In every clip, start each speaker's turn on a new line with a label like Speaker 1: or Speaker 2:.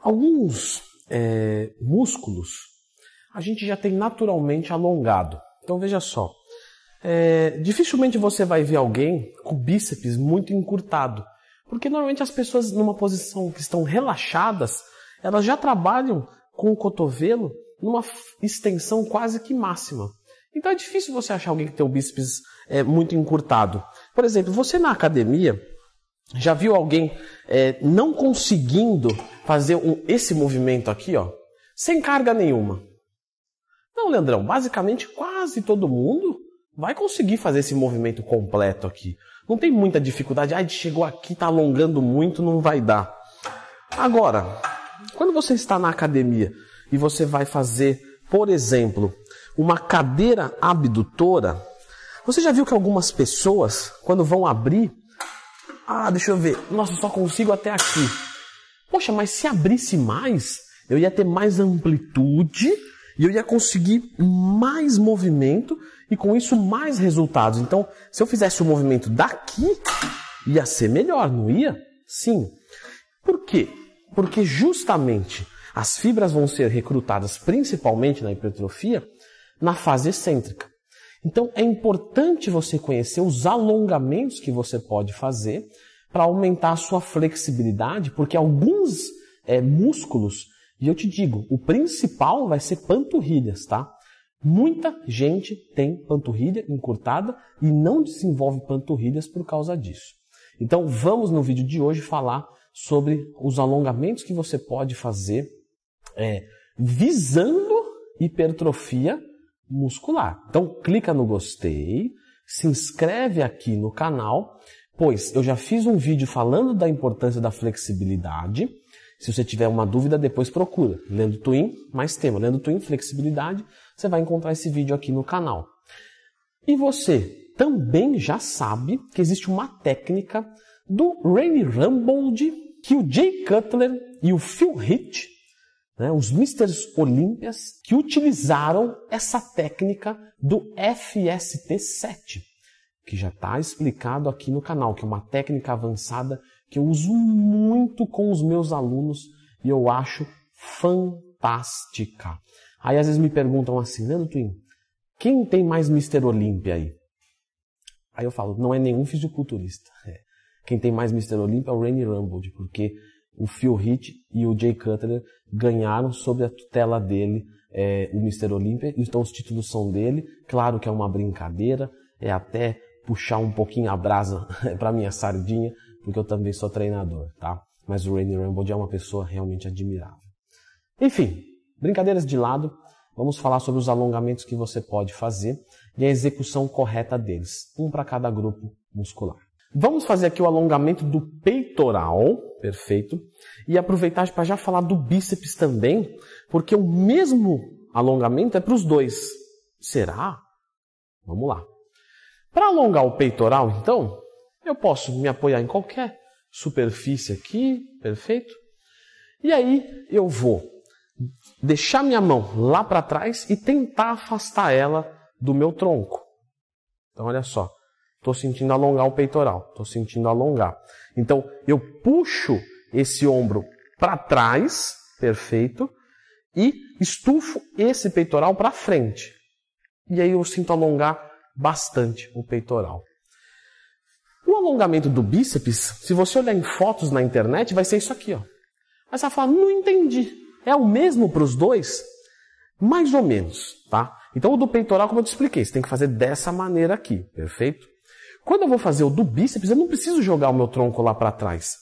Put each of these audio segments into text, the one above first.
Speaker 1: Alguns é, músculos a gente já tem naturalmente alongado. Então veja só, é, dificilmente você vai ver alguém com bíceps muito encurtado, porque normalmente as pessoas numa posição que estão relaxadas, elas já trabalham com o cotovelo numa extensão quase que máxima. Então é difícil você achar alguém que tem o bíceps é, muito encurtado. Por exemplo, você na academia já viu alguém é, não conseguindo fazer um, esse movimento aqui, ó, sem carga nenhuma? Não, Leandrão, basicamente quase todo mundo vai conseguir fazer esse movimento completo aqui. Não tem muita dificuldade. Ah, chegou aqui, está alongando muito, não vai dar. Agora, quando você está na academia e você vai fazer, por exemplo, uma cadeira abdutora, você já viu que algumas pessoas, quando vão abrir, ah, deixa eu ver, nossa, só consigo até aqui. Poxa, mas se abrisse mais, eu ia ter mais amplitude e eu ia conseguir mais movimento e com isso mais resultados. Então, se eu fizesse o movimento daqui, ia ser melhor, não ia? Sim. Por quê? Porque justamente as fibras vão ser recrutadas principalmente na hipertrofia na fase excêntrica. Então é importante você conhecer os alongamentos que você pode fazer para aumentar a sua flexibilidade, porque alguns é, músculos e eu te digo, o principal vai ser panturrilhas, tá? Muita gente tem panturrilha encurtada e não desenvolve panturrilhas por causa disso. Então vamos no vídeo de hoje falar sobre os alongamentos que você pode fazer é, visando hipertrofia muscular. Então clica no gostei, se inscreve aqui no canal, pois eu já fiz um vídeo falando da importância da flexibilidade se você tiver uma dúvida, depois procura. Lendo Twin, mais tema. Lendo Twin, flexibilidade, você vai encontrar esse vídeo aqui no canal. E você também já sabe que existe uma técnica do Ray Rumbold que o Jay Cutler e o Phil Heath, né, os Misters Olympias, que utilizaram essa técnica do FST7, que já está explicado aqui no canal, que é uma técnica avançada que eu uso muito com os meus alunos e eu acho fantástica. Aí às vezes me perguntam assim, Leandro Twin, quem tem mais Mr. Olímpia aí? Aí eu falo, não é nenhum fisiculturista. É. Quem tem mais Mr. Olímpia é o Rainy Rumble, porque o Phil Heath e o Jay Cutler ganharam sob a tutela dele é, o Mr. Olímpia, então os títulos são dele. Claro que é uma brincadeira, é até puxar um pouquinho a brasa para minha sardinha, porque eu também sou treinador, tá? Mas o Rainy Rumble é uma pessoa realmente admirável. Enfim, brincadeiras de lado, vamos falar sobre os alongamentos que você pode fazer e a execução correta deles, um para cada grupo muscular. Vamos fazer aqui o alongamento do peitoral, perfeito, e aproveitar para já falar do bíceps também, porque o mesmo alongamento é para os dois. Será? Vamos lá. Para alongar o peitoral, então, eu posso me apoiar em qualquer superfície aqui, perfeito? E aí eu vou deixar minha mão lá para trás e tentar afastar ela do meu tronco. Então olha só, estou sentindo alongar o peitoral, estou sentindo alongar. Então eu puxo esse ombro para trás, perfeito, e estufo esse peitoral para frente. E aí eu sinto alongar bastante o peitoral. O alongamento do bíceps, se você olhar em fotos na internet, vai ser isso aqui, ó. Aí você vai falar, não entendi. É o mesmo para os dois? Mais ou menos, tá? Então o do peitoral, como eu te expliquei, você tem que fazer dessa maneira aqui, perfeito? Quando eu vou fazer o do bíceps, eu não preciso jogar o meu tronco lá para trás.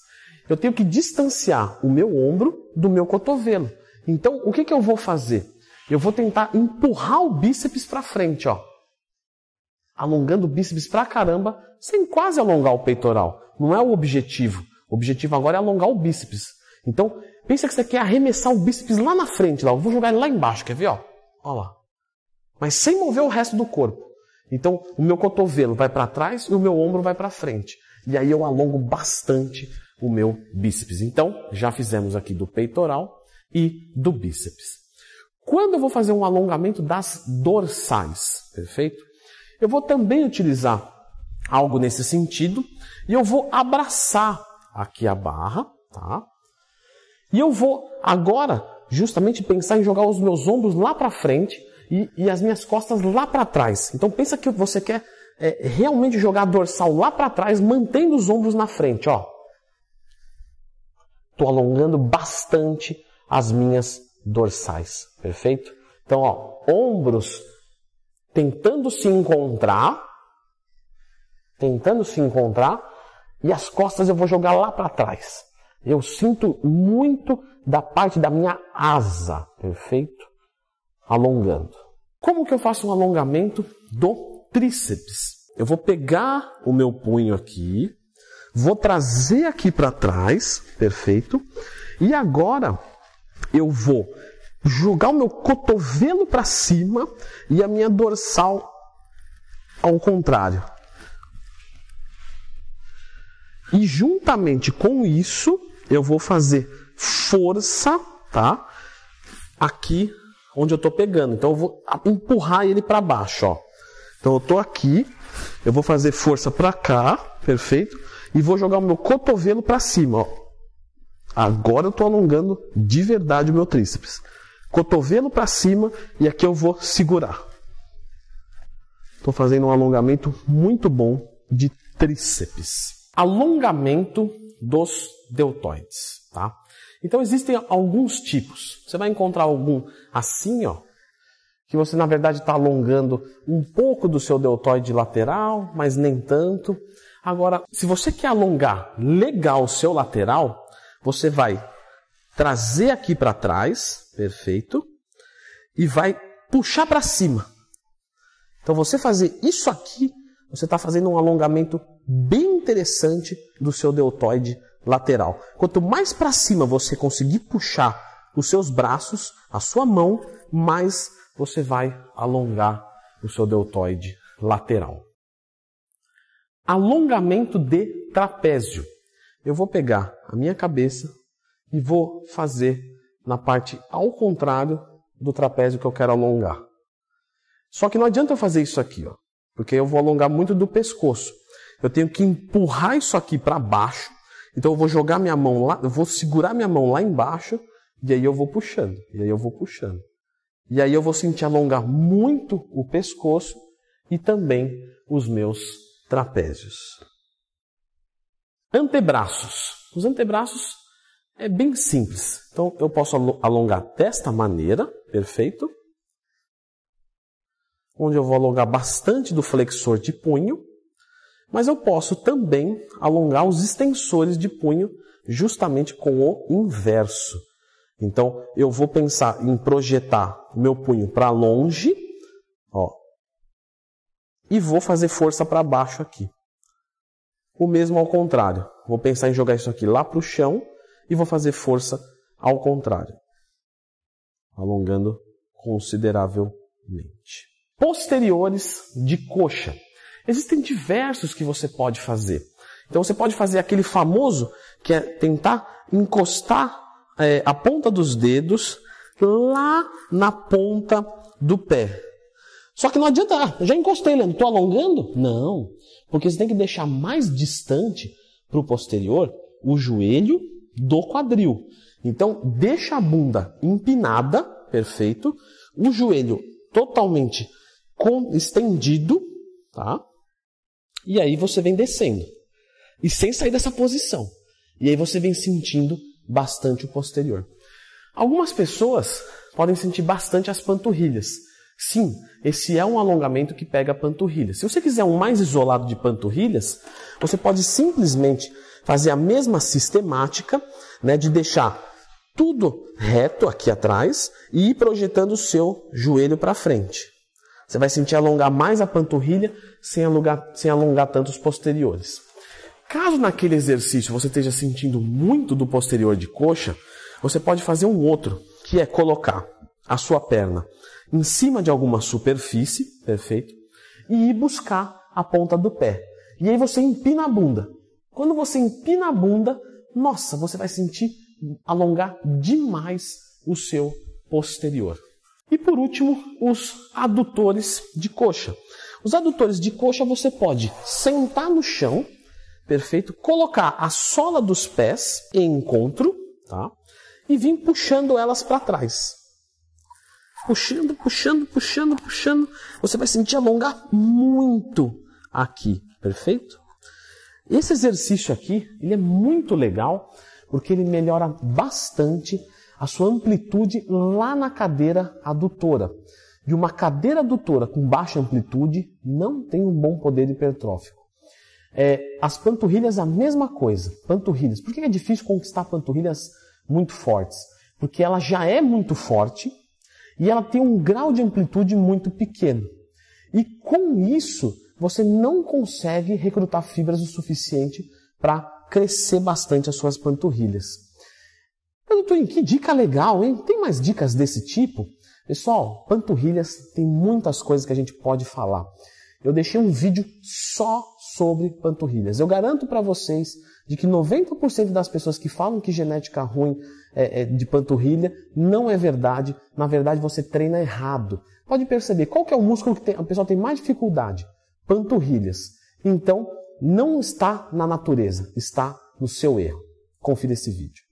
Speaker 1: Eu tenho que distanciar o meu ombro do meu cotovelo. Então, o que, que eu vou fazer? Eu vou tentar empurrar o bíceps para frente, ó alongando o bíceps pra caramba, sem quase alongar o peitoral. Não é o objetivo. O objetivo agora é alongar o bíceps. Então, pensa que você quer arremessar o bíceps lá na frente, lá. Eu vou jogar ele lá embaixo, quer ver? Ó, lá. Mas sem mover o resto do corpo. Então, o meu cotovelo vai para trás e o meu ombro vai para frente. E aí eu alongo bastante o meu bíceps. Então, já fizemos aqui do peitoral e do bíceps. Quando eu vou fazer um alongamento das dorsais, perfeito? Eu vou também utilizar algo nesse sentido e eu vou abraçar aqui a barra, tá? E eu vou agora justamente pensar em jogar os meus ombros lá para frente e, e, as minhas costas lá para trás. Então pensa que você quer é, realmente jogar a dorsal lá para trás, mantendo os ombros na frente, ó. Estou alongando bastante as minhas dorsais, perfeito? Então, ó, ombros tentando se encontrar, tentando se encontrar, e as costas eu vou jogar lá para trás. Eu sinto muito da parte da minha asa, perfeito? Alongando. Como que eu faço um alongamento do tríceps? Eu vou pegar o meu punho aqui, vou trazer aqui para trás, perfeito? E agora eu vou jogar o meu cotovelo para cima e a minha dorsal ao contrário. E juntamente com isso, eu vou fazer força, tá? Aqui onde eu estou pegando. Então eu vou empurrar ele para baixo, ó. Então eu estou aqui, eu vou fazer força para cá, perfeito? E vou jogar o meu cotovelo para cima, ó. Agora eu estou alongando de verdade o meu tríceps. Cotovelo para cima e aqui eu vou segurar. Estou fazendo um alongamento muito bom de tríceps. Alongamento dos deltoides, tá? Então existem alguns tipos. Você vai encontrar algum assim, ó, que você na verdade está alongando um pouco do seu deltoide lateral, mas nem tanto. Agora, se você quer alongar legal o seu lateral, você vai trazer aqui para trás, perfeito, e vai puxar para cima. Então você fazer isso aqui, você está fazendo um alongamento bem interessante do seu deltoide lateral. Quanto mais para cima você conseguir puxar os seus braços, a sua mão, mais você vai alongar o seu deltoide lateral. Alongamento de trapézio eu vou pegar a minha cabeça e vou fazer na parte ao contrário do trapézio que eu quero alongar. Só que não adianta eu fazer isso aqui, ó, porque eu vou alongar muito do pescoço. Eu tenho que empurrar isso aqui para baixo. Então eu vou jogar minha mão lá, eu vou segurar minha mão lá embaixo e aí eu vou puxando, e aí eu vou puxando. E aí eu vou sentir alongar muito o pescoço e também os meus trapézios. Antebraços. Os antebraços é bem simples. Então eu posso alongar desta maneira, perfeito. Onde eu vou alongar bastante do flexor de punho, mas eu posso também alongar os extensores de punho justamente com o inverso. Então eu vou pensar em projetar o meu punho para longe, ó, e vou fazer força para baixo aqui. O mesmo ao contrário. Vou pensar em jogar isso aqui lá para o chão e vou fazer força ao contrário, alongando consideravelmente. Posteriores de coxa. Existem diversos que você pode fazer. Então você pode fazer aquele famoso que é tentar encostar é, a ponta dos dedos lá na ponta do pé. Só que não adianta, ah, já encostei, Leandro, estou alongando? Não, porque você tem que deixar mais distante para o posterior o joelho do quadril. Então, deixa a bunda empinada, perfeito, o joelho totalmente estendido, tá? E aí você vem descendo. E sem sair dessa posição. E aí você vem sentindo bastante o posterior. Algumas pessoas podem sentir bastante as panturrilhas. Sim, esse é um alongamento que pega a panturrilha. Se você quiser um mais isolado de panturrilhas, você pode simplesmente fazer a mesma sistemática né, de deixar tudo reto aqui atrás e ir projetando o seu joelho para frente. Você vai sentir alongar mais a panturrilha sem alongar, sem alongar tanto os posteriores. Caso naquele exercício você esteja sentindo muito do posterior de coxa, você pode fazer um outro, que é colocar a sua perna em cima de alguma superfície, perfeito? E ir buscar a ponta do pé. E aí você empina a bunda. Quando você empina a bunda, nossa, você vai sentir alongar demais o seu posterior. E por último, os adutores de coxa. Os adutores de coxa você pode sentar no chão, perfeito? Colocar a sola dos pés em encontro, tá? e vir puxando elas para trás. Puxando, puxando, puxando, puxando. Você vai sentir alongar muito aqui, perfeito? Esse exercício aqui, ele é muito legal porque ele melhora bastante a sua amplitude lá na cadeira adutora. De uma cadeira adutora com baixa amplitude não tem um bom poder hipertrófico. É, as panturrilhas, a mesma coisa. Panturrilhas. Por que é difícil conquistar panturrilhas muito fortes? Porque ela já é muito forte e ela tem um grau de amplitude muito pequeno. E com isso, você não consegue recrutar fibras o suficiente para crescer bastante as suas panturrilhas. Mas, doutor, que dica legal, hein? Tem mais dicas desse tipo? Pessoal, panturrilhas tem muitas coisas que a gente pode falar. Eu deixei um vídeo só sobre panturrilhas. Eu garanto para vocês de que 90% das pessoas que falam que genética ruim é, é de panturrilha não é verdade. Na verdade, você treina errado. Pode perceber qual que é o músculo que tem, a pessoa tem mais dificuldade? Panturrilhas. Então, não está na natureza, está no seu erro. Confira esse vídeo.